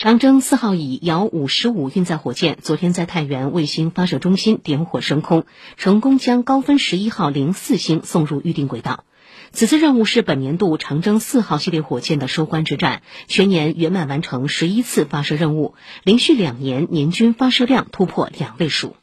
长征四号乙遥五十五运载火箭昨天在太原卫星发射中心点火升空，成功将高分十一号零四星送入预定轨道。此次任务是本年度长征四号系列火箭的收官之战，全年圆满完成十一次发射任务，连续两年年均发射量突破两位数。